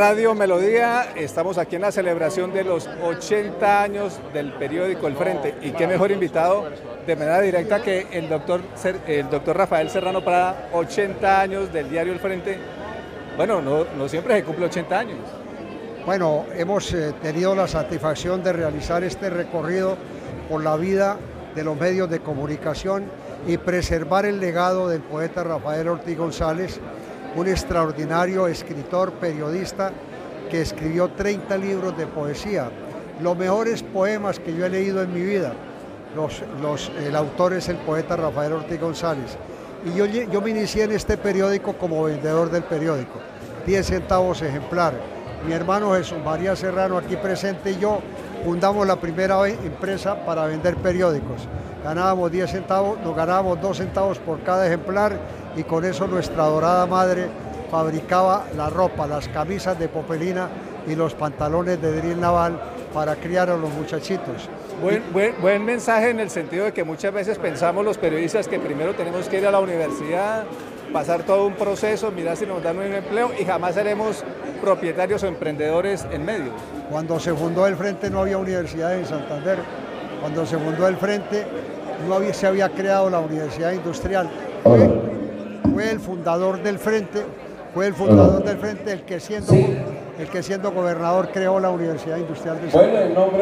Radio Melodía, estamos aquí en la celebración de los 80 años del periódico El Frente y qué mejor invitado de manera directa que el doctor, el doctor Rafael Serrano para 80 años del diario El Frente. Bueno, no, no siempre se cumple 80 años. Bueno, hemos eh, tenido la satisfacción de realizar este recorrido por la vida de los medios de comunicación y preservar el legado del poeta Rafael Ortiz González, un extraordinario escritor, periodista, que escribió 30 libros de poesía, los mejores poemas que yo he leído en mi vida. Los, el autor es el poeta Rafael Ortiz González. Y yo, yo me inicié en este periódico como vendedor del periódico, 10 centavos ejemplar. Mi hermano Jesús María Serrano, aquí presente, y yo fundamos la primera empresa para vender periódicos. Ganábamos 10 centavos, nos ganábamos 2 centavos por cada ejemplar y con eso nuestra adorada madre fabricaba la ropa, las camisas de popelina y los pantalones de drill naval para criar a los muchachitos. Buen, buen, mensaje en el sentido de que muchas veces pensamos los periodistas que primero tenemos que ir a la universidad, pasar todo un proceso, mirar si nos dan un empleo y jamás seremos propietarios o emprendedores en medio. Cuando se fundó el Frente no había universidad en Santander. Cuando se fundó el Frente no había, se había creado la Universidad Industrial. Fue, el fundador del Frente, fue el fundador del Frente el que siendo, el que siendo gobernador creó la Universidad Industrial de Santander.